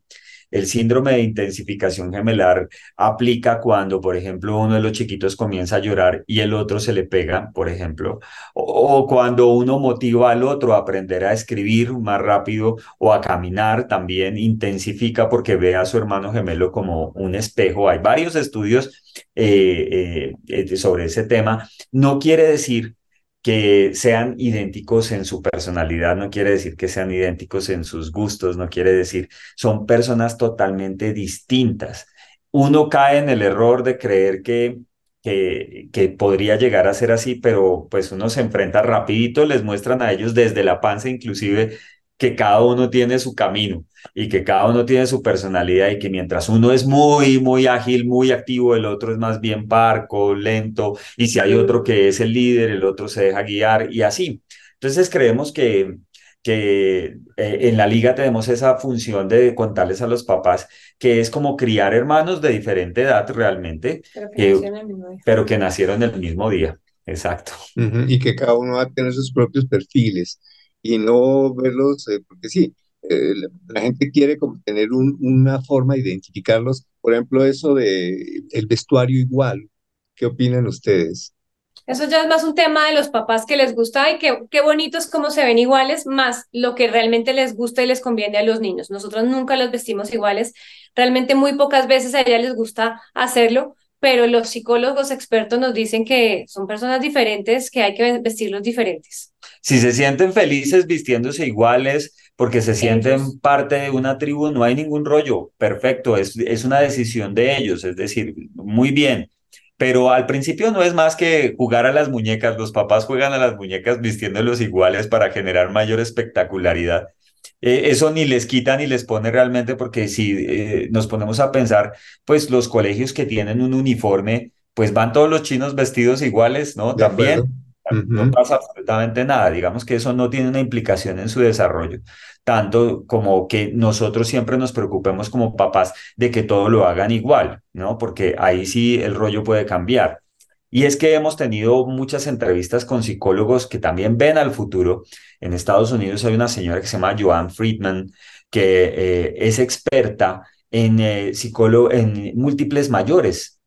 C: el síndrome de intensificación gemelar aplica cuando, por ejemplo, uno de los chiquitos comienza a llorar y el otro se le pega, por ejemplo, o, cuando uno motiva al otro a aprender a escribir más rápido o a caminar, también intensifica porque ve a su hermano gemelo como un espejo. Hay varios estudios eh, eh, sobre ese tema. No quiere decir que sean idénticos en su personalidad, no quiere decir que sean idénticos en sus gustos, no quiere decir, son personas totalmente distintas. Uno cae en el error de creer que, que, que podría llegar a ser así, pero pues uno se enfrenta rapidito, les muestran a ellos desde la panza inclusive que cada uno tiene su camino y que cada uno tiene su personalidad y que mientras uno es muy, muy ágil, muy activo, el otro es más bien parco, lento, y si hay otro que es el líder, el otro se deja guiar y así. Entonces creemos que, que eh, en la liga tenemos esa función de contarles a los papás que es como criar hermanos de diferente edad realmente, pero que, eh, pero que nacieron el mismo día. Exacto.
A: Uh -huh. Y que cada uno va a tener sus propios perfiles y no verlos, eh, porque sí, eh, la, gente quiere como tener un, una forma de identificarlos. Por ejemplo, eso de el vestuario igual. ¿Qué opinan ustedes?
B: Eso ya es más un tema de los papás que les gusta y que qué bonitos cómo se ven iguales, más lo que realmente les gusta y les conviene a los niños. Nosotros nunca los vestimos iguales, realmente muy pocas veces a ella les gusta hacerlo, pero los psicólogos expertos nos dicen que son personas diferentes, que hay que vestirlos diferentes.
C: Si se sienten felices vistiéndose iguales porque se sienten ellos. parte de una tribu, no hay ningún rollo, perfecto, es, es una decisión de ellos, es decir, muy bien. Pero al principio no es más que jugar a las muñecas, los papás juegan a las muñecas vistiéndolos iguales para generar mayor espectacularidad. Eh, eso ni les quita ni les pone realmente, porque si eh, nos ponemos a pensar, pues los colegios que tienen un uniforme, pues van todos los chinos vestidos iguales, ¿no?
A: De
C: También.
A: acuerdo.
C: No pasa absolutamente nada, digamos que eso no tiene una implicación en su desarrollo, tanto como que nosotros siempre nos preocupemos como papás de que todo lo hagan igual, ¿no? Porque ahí sí el rollo puede cambiar. Y es que hemos tenido muchas entrevistas con psicólogos que también ven al futuro. En Estados Unidos hay una señora que se llama Joan Friedman, que eh, es experta en, eh, psicólogo, en múltiples mayores.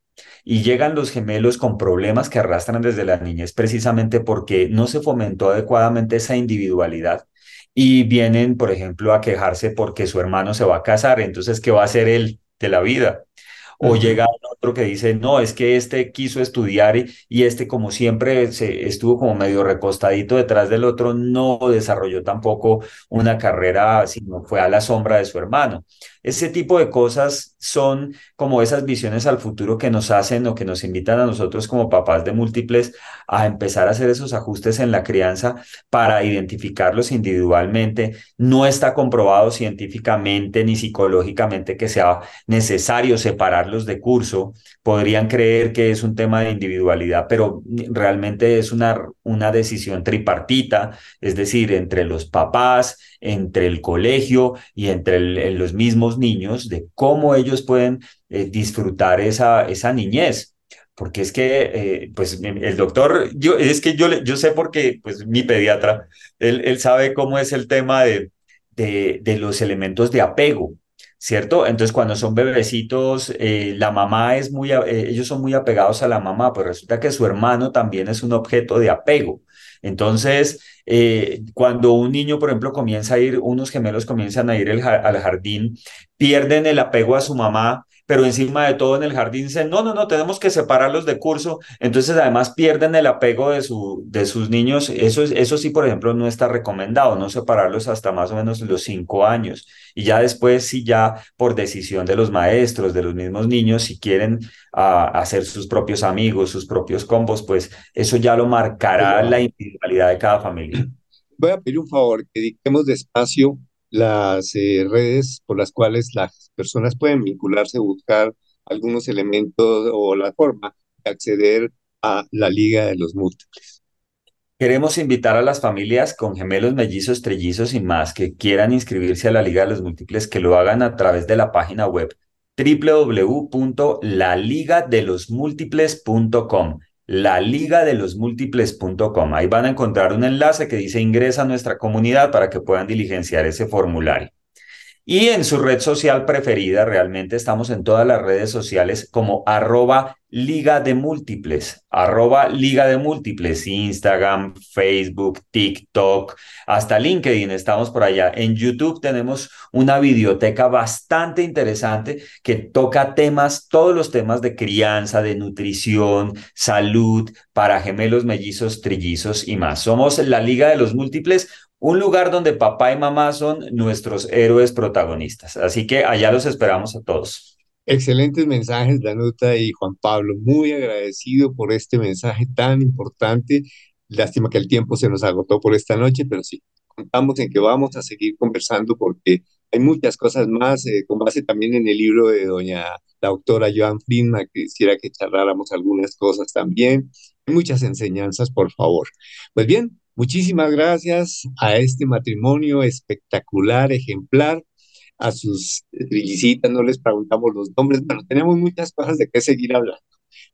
C: Y llegan los gemelos con problemas que arrastran desde la niñez precisamente porque no se fomentó adecuadamente esa individualidad. Y vienen, por ejemplo, a quejarse porque su hermano se va a casar, entonces, ¿qué va a hacer él de la vida? O llega otro que dice, no, es que este quiso estudiar y, y, este como siempre se estuvo como medio recostadito detrás del otro, no desarrolló tampoco una carrera, sino fue a la sombra de su hermano. Ese tipo de cosas son como esas visiones al futuro que nos hacen o que nos invitan a nosotros como papás de múltiples a empezar a hacer esos ajustes en la crianza para identificarlos individualmente. No está comprobado científicamente ni psicológicamente que sea necesario separarlos de curso. Podrían creer que es un tema de individualidad, pero realmente es una, una decisión tripartita, es decir, entre los papás, entre el colegio y entre los mismos niños de cómo ellos pueden eh, disfrutar esa, esa niñez. Porque es que, eh, pues, el doctor, yo, es que yo, yo sé porque, pues, mi pediatra, él, él sabe cómo es el tema de, de, de los elementos de apego. ¿cierto? Entonces, cuando son bebecitos, eh, la mamá es muy, ellos son muy apegados a la mamá, pues resulta que su hermano también es un objeto de apego. Entonces, eh, cuando un niño, por ejemplo, comienza a ir, unos gemelos comienzan a ir al jardín, pierden el apego a su mamá pero encima de todo en el jardín dicen, no, no, no, tenemos que separarlos de curso, entonces además pierden el apego de, su, de sus niños, eso, eso sí, por ejemplo, no está recomendado, no separarlos hasta más o menos los cinco años, y ya después, si ya por decisión de los maestros, de los mismos niños, si quieren ah, hacer sus propios amigos, sus propios combos, pues eso ya lo marcará la individualidad de cada familia.
A: Voy a pedir un favor, que dediquemos despacio las eh, redes por las cuales las personas pueden vincularse, buscar algunos elementos o la forma de acceder a la Liga de los Múltiples.
C: Queremos invitar a las familias con gemelos, mellizos, trellizos y más que quieran inscribirse a la Liga de los Múltiples que lo hagan a través de la página web www.laligadelosmúltiples.com la liga de los múltiples.com. Ahí van a encontrar un enlace que dice ingresa a nuestra comunidad para que puedan diligenciar ese formulario. Y en su red social preferida, realmente estamos en todas las redes sociales como arroba liga de múltiples, arroba liga de múltiples, Instagram, Facebook, TikTok, hasta LinkedIn, estamos por allá. En YouTube tenemos una biblioteca bastante interesante que toca temas, todos los temas de crianza, de nutrición, salud, para gemelos, mellizos, trillizos y más. Somos la liga de los múltiples, un lugar donde papá y mamá son nuestros héroes protagonistas. Así que allá los esperamos a todos.
A: Excelentes mensajes, Danuta y Juan Pablo. Muy agradecido por este mensaje tan importante. Lástima que el tiempo se nos agotó por esta noche, pero sí, contamos en que vamos a seguir conversando porque hay muchas cosas más, eh, con base también en el libro de doña la doctora Joan Friedman, que quisiera que charláramos algunas cosas también. Hay muchas enseñanzas, por favor. Pues bien, Muchísimas gracias a este matrimonio espectacular, ejemplar. A sus trillicitas no les preguntamos los nombres. Bueno, tenemos muchas cosas de qué seguir hablando,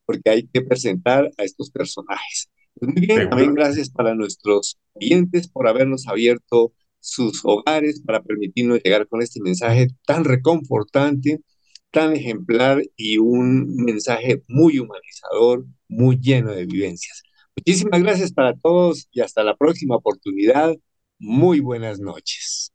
A: porque hay que presentar a estos personajes. Pues muy bien, también gracias para nuestros oyentes por habernos abierto sus hogares para permitirnos llegar con este mensaje tan reconfortante, tan ejemplar y un mensaje muy humanizador, muy lleno de vivencias. Muchísimas gracias para todos y hasta la próxima oportunidad. Muy buenas noches.